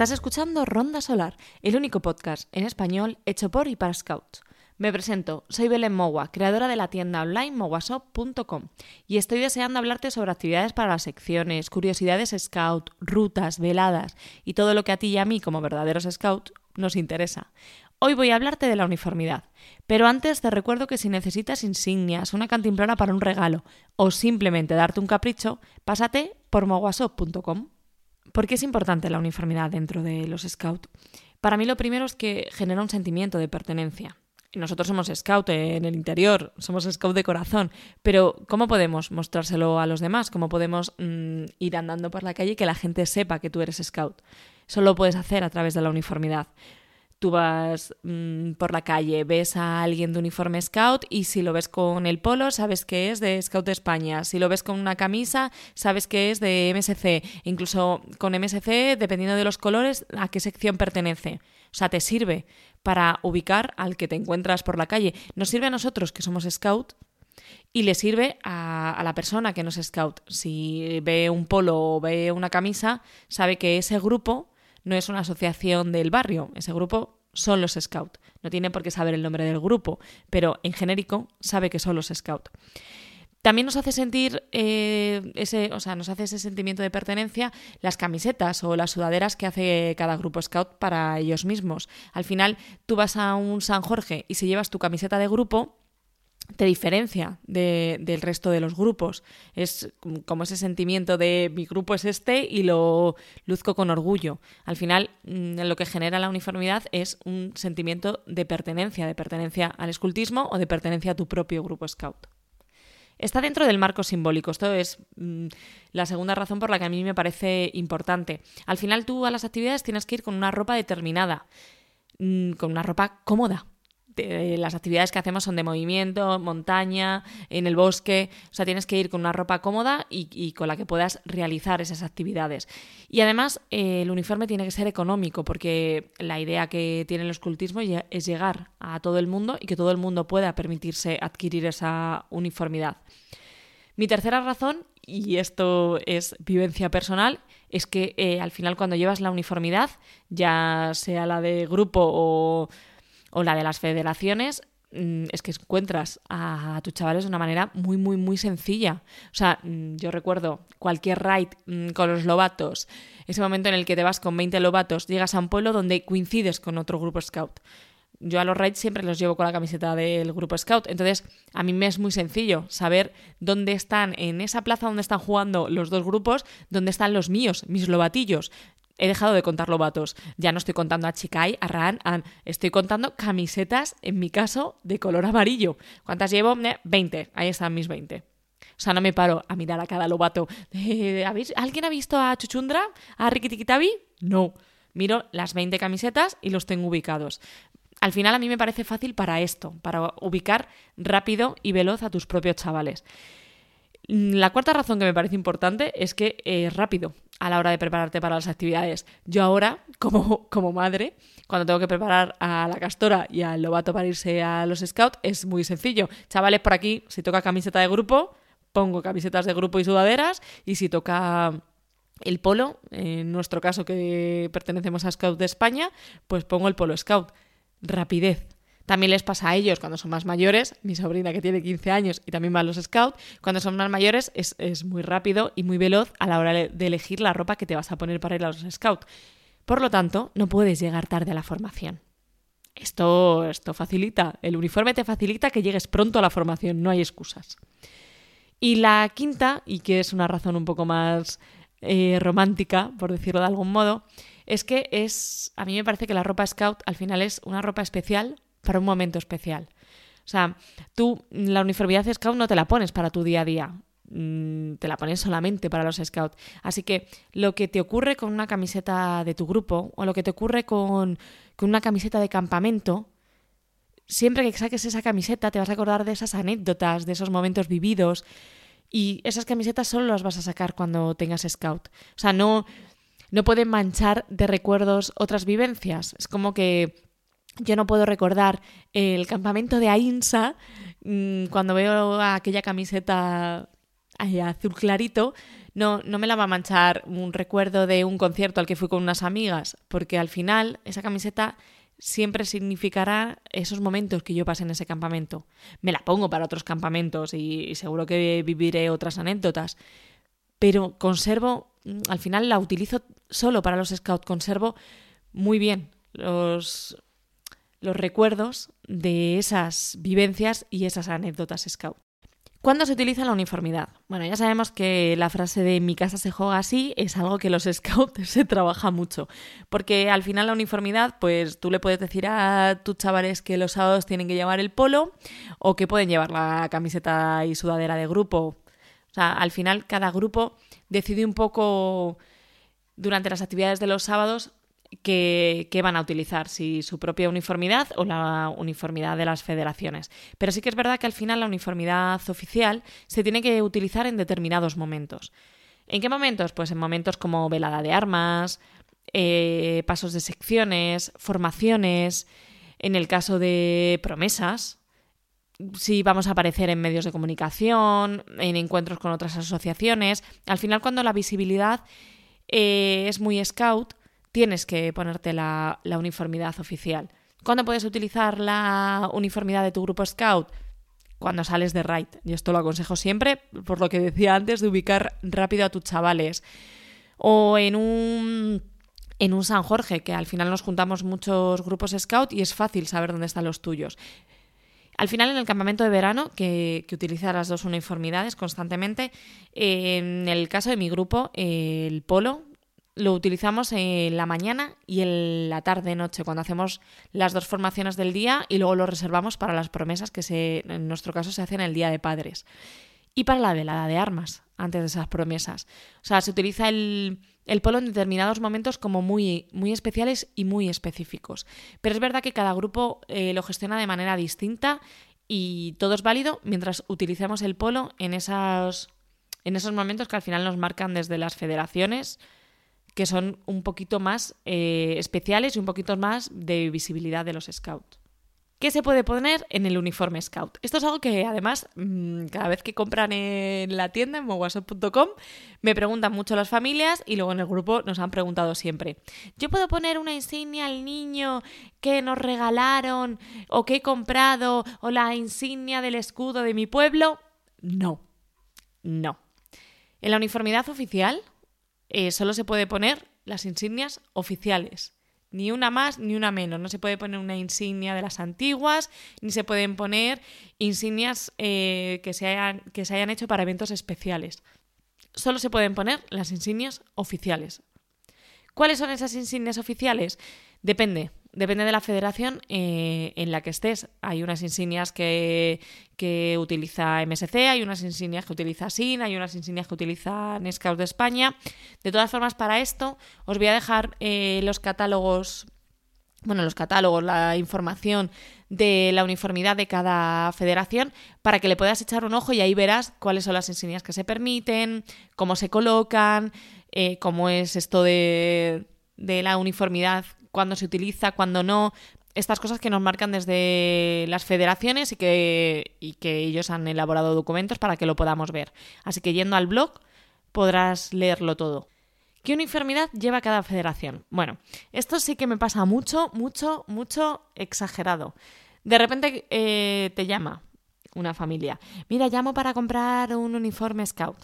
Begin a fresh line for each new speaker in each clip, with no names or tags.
Estás escuchando Ronda Solar, el único podcast en español hecho por y para Scouts. Me presento, soy Belén Mogua, creadora de la tienda online mowasop.com y estoy deseando hablarte sobre actividades para las secciones, curiosidades scout, rutas, veladas y todo lo que a ti y a mí como verdaderos scouts nos interesa. Hoy voy a hablarte de la uniformidad, pero antes te recuerdo que si necesitas insignias, una cantimplora para un regalo o simplemente darte un capricho, pásate por mowasop.com. ¿Por qué es importante la uniformidad dentro de los scouts? Para mí lo primero es que genera un sentimiento de pertenencia. Nosotros somos scout en el interior, somos scout de corazón, pero ¿cómo podemos mostrárselo a los demás? ¿Cómo podemos mm, ir andando por la calle y que la gente sepa que tú eres scout? Eso lo puedes hacer a través de la uniformidad tú vas mm, por la calle, ves a alguien de uniforme scout y si lo ves con el polo, sabes que es de Scout de España. Si lo ves con una camisa, sabes que es de MSC. Incluso con MSC, dependiendo de los colores, a qué sección pertenece. O sea, te sirve para ubicar al que te encuentras por la calle. Nos sirve a nosotros, que somos scout, y le sirve a, a, la persona que no es scout. Si ve un polo o ve una camisa, sabe que ese grupo no es una asociación del barrio, ese grupo son los Scout. No tiene por qué saber el nombre del grupo, pero en genérico sabe que son los Scout. También nos hace sentir eh, ese, o sea, nos hace ese sentimiento de pertenencia las camisetas o las sudaderas que hace cada grupo scout para ellos mismos. Al final, tú vas a un San Jorge y si llevas tu camiseta de grupo, te diferencia del resto de los grupos. Es como ese sentimiento de mi grupo es este y lo luzco con orgullo. Al final, mm, lo que genera la uniformidad es un sentimiento de pertenencia, de pertenencia al escultismo o de pertenencia a tu propio grupo scout. Está dentro del marco simbólico. Esto es mm, la segunda razón por la que a mí me parece importante. Al final tú a las actividades tienes que ir con una ropa determinada, mm, con una ropa cómoda, las actividades que hacemos son de movimiento, montaña, en el bosque, o sea, tienes que ir con una ropa cómoda y, con la que puedas realizar esas actividades. Y además, eh, el uniforme tiene que ser económico, porque la idea que tiene el escultismo es llegar a todo el mundo y que todo el mundo pueda permitirse adquirir esa uniformidad. Mi tercera razón, y esto es vivencia personal, es que eh, al final cuando llevas la uniformidad, ya sea la de grupo o o la de las federaciones, mm, es que encuentras a tus chavales de una manera muy, muy, muy sencilla. O sea, mm, yo recuerdo cualquier raid mm, con los lobatos, ese momento en el que te vas con 20 lobatos, llegas a un pueblo donde coincides con otro grupo scout. Yo a los raids siempre los llevo con la camiseta del grupo scout. Entonces, a mí me es muy sencillo saber dónde están, en esa plaza donde están jugando los dos grupos, dónde están los míos, mis lobatillos he dejado de contar lobatos. Ya no estoy contando a Chikai, a Ran, estoy contando camisetas, en mi caso, de color amarillo. ¿Cuántas llevo? 20. Ahí están mis 20. O sea, no me paro a mirar a cada lobato. Eh, ¿Alguien ha visto a Chuchundra? ¿A Rikitikitabi? No. Miro las 20 camisetas y los tengo ubicados. Al final a mí me parece fácil para esto, para ubicar rápido y veloz a tus propios chavales. La cuarta razón que me parece importante es que es rápido a la hora de prepararte para las actividades. Yo ahora, como, como madre, cuando tengo que preparar a la castora y al lobato para irse a los scouts, es muy sencillo. Chavales, por aquí, si toca camiseta de grupo, pongo camisetas de grupo y sudaderas, y si toca el polo, en nuestro caso que pertenecemos a Scout de España, pues pongo el polo Scout. Rapidez. También les pasa a ellos cuando son más mayores, mi sobrina que tiene 15 años y también va a los scouts, cuando son más mayores es, es muy rápido y muy veloz a la hora de elegir la ropa que te vas a poner para ir a los scouts. Por lo tanto, no puedes llegar tarde a la formación. Esto, esto facilita, el uniforme te facilita que llegues pronto a la formación, no hay excusas. Y la quinta, y que es una razón un poco más eh, romántica, por decirlo de algún modo, es que es, a mí me parece que la ropa scout al final es una ropa especial para un momento especial. O sea, tú la uniformidad scout no te la pones para tu día a día, mm, te la pones solamente para los scouts. Así que lo que te ocurre con una camiseta de tu grupo o lo que te ocurre con, con una camiseta de campamento, siempre que saques esa camiseta te vas a acordar de esas anécdotas, de esos momentos vividos. Y esas camisetas solo las vas a sacar cuando tengas scout. O sea, no, no pueden manchar de recuerdos otras vivencias. Es como que yo no puedo recordar el campamento de Ainsa mm, cuando veo aquella camiseta azul clarito, no, no me la va a manchar un recuerdo de un concierto al que fui con unas amigas, porque al final esa camiseta siempre significará esos momentos que yo pasé en ese campamento. Me la pongo para otros campamentos y, seguro que viviré otras anécdotas, pero conservo, al final la utilizo solo para los scouts, conservo muy bien los, los recuerdos de esas vivencias y esas anécdotas scout. ¿Cuándo se utiliza la uniformidad? Bueno, ya sabemos que la frase de mi casa se juega así es algo que los scouts se trabaja mucho, porque al final la uniformidad, pues tú le puedes decir a tus chavales que los sábados tienen que llevar el polo o que pueden llevar la camiseta y sudadera de grupo. O sea, al final cada grupo decide un poco durante las actividades de los sábados que, van a utilizar, si su propia uniformidad o la uniformidad de las federaciones. Pero sí que es verdad que al final la uniformidad oficial se tiene que utilizar en determinados momentos. ¿En qué momentos? Pues en momentos como velada de armas, eh, pasos de secciones, formaciones, en el caso de promesas, si vamos a aparecer en medios de comunicación, en encuentros con otras asociaciones. Al final, cuando la visibilidad eh, es muy scout, tienes que ponerte la, uniformidad oficial. ¿Cuándo puedes utilizar la uniformidad de tu grupo Scout? Cuando sales de raid. Y esto lo aconsejo siempre, por lo que decía antes, de ubicar rápido a tus chavales. O en un, San Jorge, que al final nos juntamos muchos grupos Scout y es fácil saber dónde están los tuyos. Al final, en el campamento de verano, que, que utiliza las dos uniformidades constantemente, en el caso de mi grupo, el polo lo utilizamos en la mañana y en la tarde-noche, cuando hacemos las dos formaciones del día y luego lo reservamos para las promesas que se, en nuestro caso se hacen el Día de Padres. Y para la velada de armas, antes de esas promesas. O sea, se utiliza el, polo en determinados momentos como muy, muy especiales y muy específicos. Pero es verdad que cada grupo eh, lo gestiona de manera distinta y todo es válido mientras utilicemos el polo en, esas, en esos momentos que al final nos marcan desde las federaciones que son un poquito más eh, especiales y un poquito más de visibilidad de los scouts. ¿Qué se puede poner en el uniforme scout? Esto es algo que además mm, cada vez que compran en la tienda en mowasop.com me preguntan mucho las familias y luego en el grupo nos han preguntado siempre. ¿Yo puedo poner una insignia al niño que nos regalaron o que he comprado o la insignia del escudo de mi pueblo? No, no. En la uniformidad oficial eh, solo se puede poner las insignias oficiales. Ni una más ni una menos. No se puede poner una insignia de las antiguas, ni se pueden poner insignias eh, que, se hayan, que se hayan hecho para eventos especiales. Solo se pueden poner las insignias oficiales. ¿Cuáles son esas insignias oficiales? Depende. Depende de la federación eh, en la que estés. Hay unas insignias que, utiliza MSC, hay unas insignias que utiliza SIN, hay unas insignias que utiliza Scouts de España. De todas formas, para esto os voy a dejar eh, los catálogos, bueno, los catálogos, la información de la uniformidad de cada federación para que le puedas echar un ojo y ahí verás cuáles son las insignias que se permiten, cómo se colocan, eh, cómo es esto de, de la uniformidad cuándo se utiliza, cuándo no, estas cosas que nos marcan desde las federaciones y que, ellos han elaborado documentos para que lo podamos ver. Así que yendo al blog podrás leerlo todo. ¿Qué uniformidad lleva cada federación? Bueno, esto sí que me pasa mucho, mucho, mucho exagerado. De repente eh, te llama una familia. Mira, llamo para comprar un uniforme scout.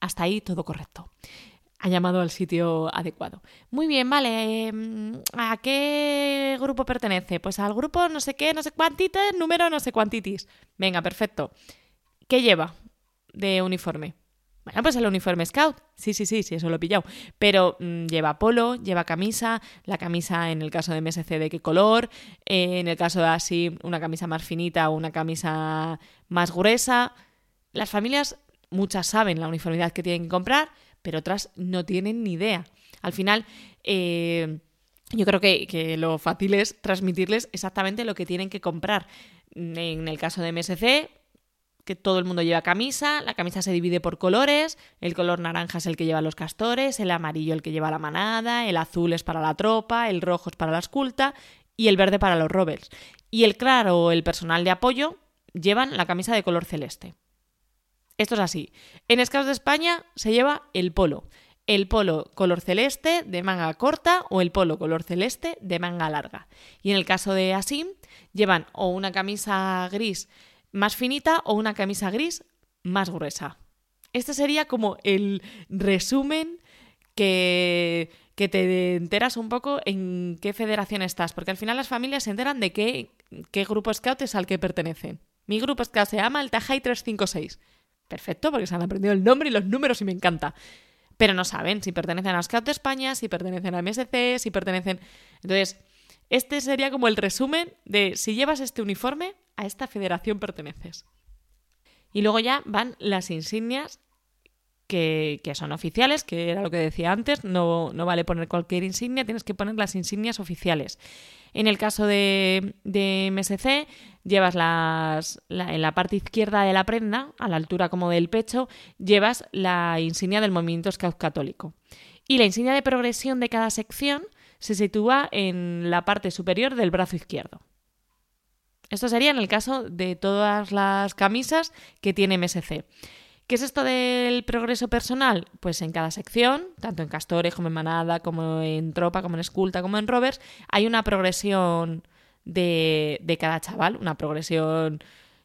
Hasta ahí todo correcto ha llamado al sitio adecuado. Muy bien, vale. Em, ¿A qué grupo pertenece? Pues al grupo no sé qué, no sé cuántitis, número no sé cuántitis. Venga, perfecto. ¿Qué lleva de uniforme? Bueno, pues el uniforme scout. Sí, sí, sí, sí, eso lo he pillado. Pero mm, lleva polo, lleva camisa, la camisa en el caso de MSC de qué color, eh, en el caso de así una camisa más finita o una camisa más gruesa. Las familias, muchas saben la uniformidad que tienen que comprar, pero otras no tienen ni idea. Al final, eh, yo creo que, lo fácil es transmitirles exactamente lo que tienen que comprar. En el caso de MSC, que todo el mundo lleva camisa, la camisa se divide por colores, el color naranja es el que lleva los castores, el amarillo el que lleva la manada, el azul es para la tropa, el rojo es para la esculta y el verde para los rovers. Y el claro, el personal de apoyo, llevan la camisa de color celeste. Esto es así. En Scouts de España se lleva el polo. El polo color celeste de manga corta o el polo color celeste de manga larga. Y en el caso de Asim, llevan o una camisa gris más finita o una camisa gris más gruesa. Este sería como el resumen que, que te enteras un poco en qué federación estás, porque al final las familias se enteran de qué, qué grupo scout es al que pertenecen. Mi grupo scout se llama el Tajai 356. Perfecto, porque se han aprendido el nombre y los números y me encanta. Pero no saben si pertenecen a Scout de España, si pertenecen a MSC, si pertenecen... Entonces, este sería como el resumen de si llevas este uniforme, a esta federación perteneces. Y luego ya van las insignias que, son oficiales, que era lo que decía antes, no, no, vale poner cualquier insignia, tienes que poner las insignias oficiales. En el caso de, MSC, llevas las, en la parte izquierda de la prenda, a la altura como del pecho, llevas la insignia del movimiento Scout católico. Y la insignia de progresión de cada sección se sitúa en la parte superior del brazo izquierdo. Esto sería en el caso de todas las camisas que tiene MSC. ¿Qué es esto del progreso personal? Pues en cada sección, tanto en castores como en manada, como en tropa, como en esculta, como en rovers, hay una progresión de, cada chaval, una progresión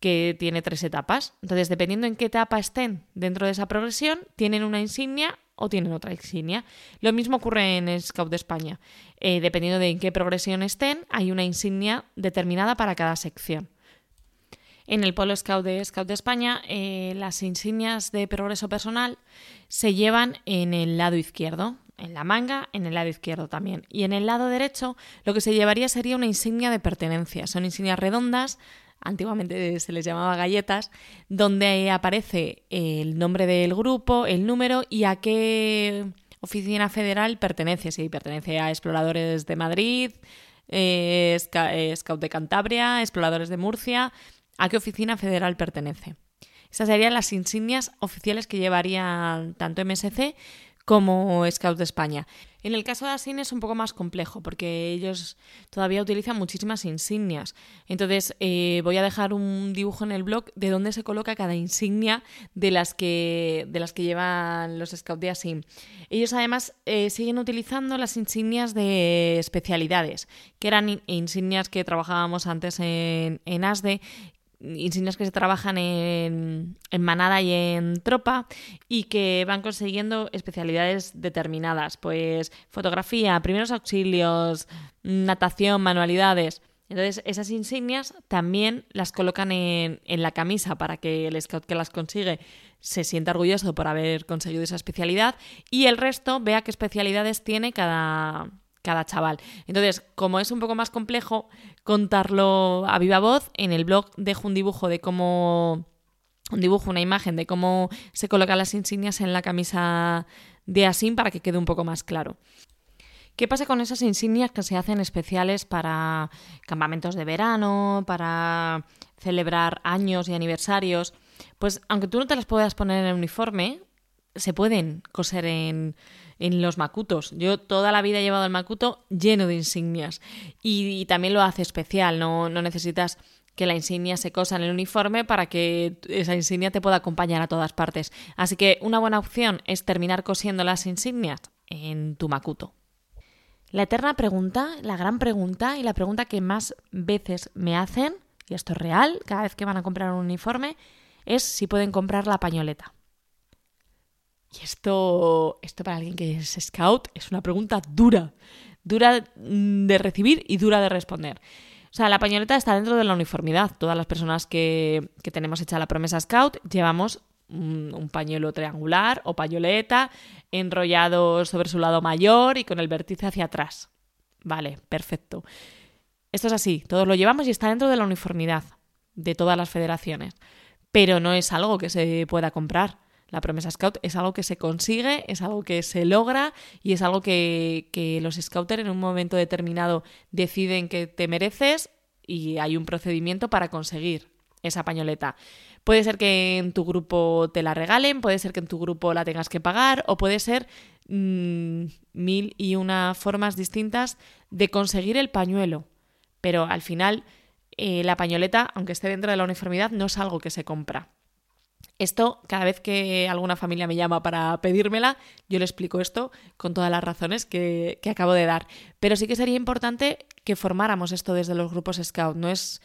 que tiene tres etapas. Entonces, dependiendo en qué etapa estén dentro de esa progresión, tienen una insignia o tienen otra insignia. Lo mismo ocurre en Scout de España. Eh, dependiendo de en qué progresión estén, hay una insignia determinada para cada sección. En el Polo Scout de Scout de España, eh, las insignias de progreso personal se llevan en el lado izquierdo, en la manga, en el lado izquierdo también. Y en el lado derecho, lo que se llevaría sería una insignia de pertenencia. Son insignias redondas, antiguamente se les llamaba galletas, donde aparece el nombre del grupo, el número y a qué oficina federal pertenece. Si pertenece a Exploradores de Madrid, eh, eh, Scout de Cantabria, Exploradores de Murcia, a qué oficina federal pertenece. Esas serían las insignias oficiales que llevarían tanto MSC como Scout de España. En el caso de Asin es un poco más complejo porque ellos todavía utilizan muchísimas insignias. Entonces eh, voy a dejar un dibujo en el blog de dónde se coloca cada insignia de las que, de las que llevan los Scouts de Asin. Ellos además eh, siguen utilizando las insignias de especialidades, que eran insignias que trabajábamos antes en, en ASDE insignias que se trabajan en, manada y en tropa y que van consiguiendo especialidades determinadas, pues fotografía, primeros auxilios, natación, manualidades. Entonces, esas insignias también las colocan en, en, la camisa para que el scout que las consigue se sienta orgulloso por haber conseguido esa especialidad y el resto vea qué especialidades tiene cada, cada chaval. Entonces, como es un poco más complejo contarlo a viva voz, en el blog dejo un dibujo de cómo un dibujo, una imagen de cómo se colocan las insignias en la camisa de Asim para que quede un poco más claro. ¿Qué pasa con esas insignias que se hacen especiales para campamentos de verano, para celebrar años y aniversarios? Pues aunque tú no te las puedas poner en el uniforme, se pueden coser en, en los macutos. Yo toda la vida he llevado el macuto lleno de insignias y, también lo hace especial, no, no necesitas que la insignia se cosa en el uniforme para que esa insignia te pueda acompañar a todas partes. Así que una buena opción es terminar cosiendo las insignias en tu macuto. La eterna pregunta, la gran pregunta y la pregunta que más veces me hacen, y esto es real, cada vez que van a comprar un uniforme, es si pueden comprar la pañoleta. Y esto, esto para alguien que es scout es una pregunta dura, dura de recibir y dura de responder. O sea, la pañoleta está dentro de la uniformidad. Todas las personas que, tenemos hecha la promesa scout llevamos un, pañuelo triangular o pañoleta enrollado sobre su lado mayor y con el vértice hacia atrás. Vale, perfecto. Esto es así, todos lo llevamos y está dentro de la uniformidad de todas las federaciones. Pero no es algo que se pueda comprar. La promesa scout es algo que se consigue, es algo que se logra y es algo que, los scouters en un momento determinado deciden que te mereces y hay un procedimiento para conseguir esa pañoleta. Puede ser que en tu grupo te la regalen, puede ser que en tu grupo la tengas que pagar o puede ser mm, mil y una formas distintas de conseguir el pañuelo. Pero al final eh, la pañoleta, aunque esté dentro de la uniformidad, no es algo que se compra Esto, cada vez que alguna familia me llama para pedírmela, yo le explico esto con todas las razones que, que acabo de dar. Pero sí que sería importante que formáramos esto desde los grupos Scout. No es,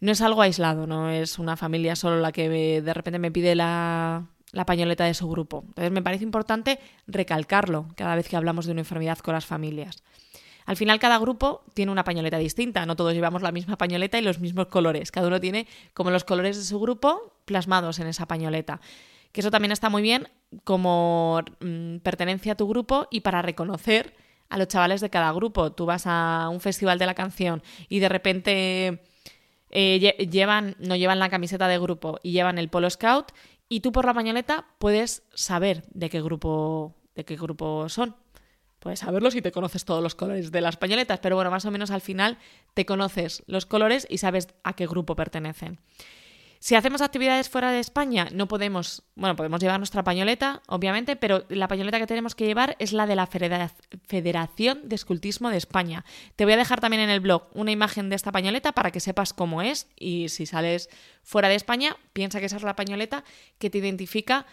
no es algo aislado, no es una familia solo la que de repente me pide la, la pañoleta de su grupo. Entonces me parece importante recalcarlo cada vez que hablamos de uniformidad con las familias. Al final cada grupo tiene una pañoleta distinta, no todos llevamos la misma pañoleta y los mismos colores, cada uno tiene como los colores de su grupo plasmados en esa pañoleta. Que eso también está muy bien como mm, pertenencia a tu grupo y para reconocer a los chavales de cada grupo. Tú vas a un festival de la canción y de repente eh, llevan, no llevan la camiseta de grupo y llevan el polo scout y tú por la pañoleta puedes saber de qué grupo, de qué grupo son. Puedes saberlo si te conoces todos los colores de las pañoletas, pero bueno, más o menos al final te conoces los colores y sabes a qué grupo pertenecen. Si hacemos actividades fuera de España, no podemos, bueno, podemos llevar nuestra pañoleta, obviamente, pero la pañoleta que tenemos que llevar es la de la Federación de Escultismo de España. Te voy a dejar también en el blog una imagen de esta pañoleta para que sepas cómo es y si sales fuera de España, piensa que esa es la pañoleta que te identifica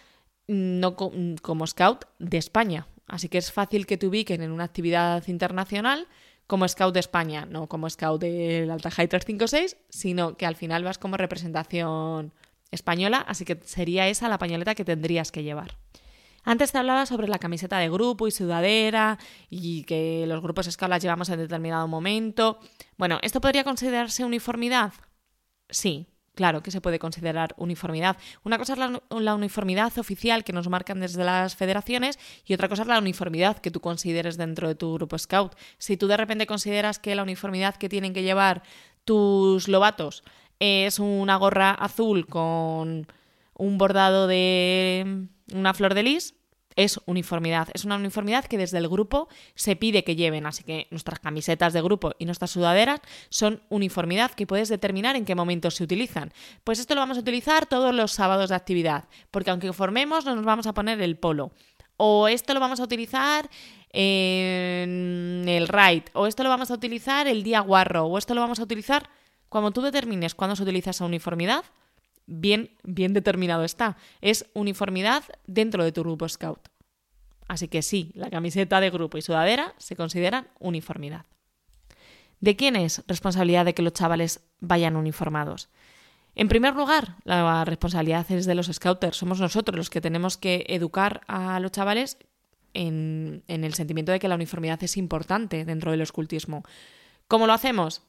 mm, mm, como scout de España. Así que es fácil que te ubiquen en una actividad internacional como scout de España, no como scout del Alta High 356, sino que al final vas como representación española, así que sería esa la pañoleta que tendrías que llevar. Antes te hablaba sobre la camiseta de grupo y sudadera y que los grupos scout las llevamos en determinado momento. Bueno, ¿esto podría considerarse uniformidad? Sí, Claro que se puede considerar uniformidad. Una cosa es la, uniformidad oficial que nos marcan desde las federaciones y otra cosa es la uniformidad que tú consideres dentro de tu grupo scout. Si tú de repente consideras que la uniformidad que tienen que llevar tus lobatos es una gorra azul con un bordado de una flor de lis, es uniformidad. Es una uniformidad que desde el grupo se pide que lleven. Así que nuestras camisetas de grupo y nuestras sudaderas son uniformidad que puedes determinar en qué momentos se utilizan. Pues esto lo vamos a utilizar todos los sábados de actividad, porque aunque formemos no nos vamos a poner el polo. O esto lo vamos a utilizar en el ride, o esto lo vamos a utilizar el día guarro, o esto lo vamos a utilizar cuando tú determines cuándo se utiliza esa uniformidad, bien, bien determinado está. Es uniformidad dentro de tu grupo scout. Así que sí, la camiseta de grupo y sudadera se consideran uniformidad. ¿De quién es responsabilidad de que los chavales vayan uniformados? En primer lugar, la responsabilidad es de los scouters. Somos nosotros los que tenemos que educar a los chavales en, en el sentimiento de que la uniformidad es importante dentro del escultismo. ¿Cómo lo hacemos?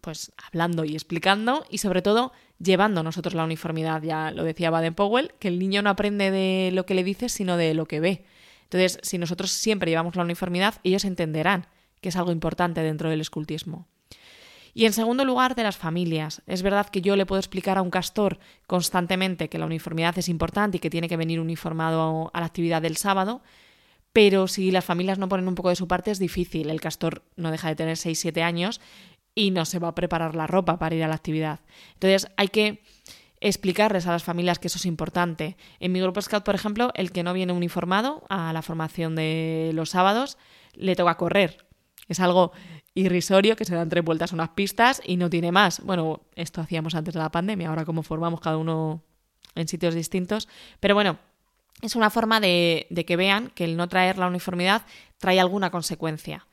Pues hablando y explicando y sobre todo llevando nosotros la uniformidad. Ya lo decía Baden Powell, que el niño no aprende de lo que le dices, sino de lo que ve. Entonces, si nosotros siempre llevamos la uniformidad, ellos entenderán que es algo importante dentro del escultismo. Y en segundo lugar, de las familias. Es verdad que yo le puedo explicar a un castor constantemente que la uniformidad es importante y que tiene que venir uniformado a la actividad del sábado, pero si las familias no ponen un poco de su parte es difícil. El castor no deja de tener 6-7 años y no se va a preparar la ropa para ir a la actividad. Entonces hay que explicarles a las familias que eso es importante. En mi grupo Scout, por ejemplo, el que no viene uniformado a la formación de los sábados le toca correr. Es algo irrisorio que se dan tres vueltas unas pistas y no tiene más. Bueno, esto hacíamos antes de la pandemia, ahora como formamos cada uno en sitios distintos. Pero bueno, es una forma de que vean que el no traer la uniformidad trae alguna consecuencia.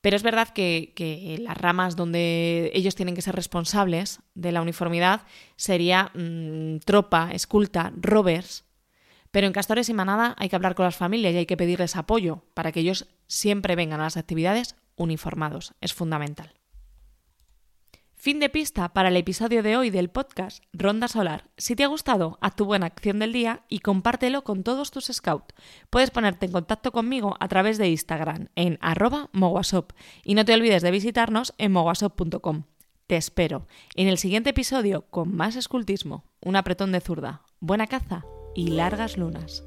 Pero es verdad que, las ramas donde ellos tienen que ser responsables de la uniformidad sería mm, tropa, esculta, rovers. Pero en Castores y Manada hay que hablar con las familias y hay que pedirles apoyo para que ellos siempre vengan a las actividades uniformados. Es fundamental. Fin de pista para el episodio de hoy del podcast Ronda Solar. Si te ha gustado, haz tu buena acción del día y compártelo con todos tus scouts. Puedes ponerte en contacto conmigo a través de Instagram en arroba mogwasop y no te olvides de visitarnos en mogwasop.com. Te espero en el siguiente episodio con más escultismo, un apretón de zurda, buena caza y largas lunas.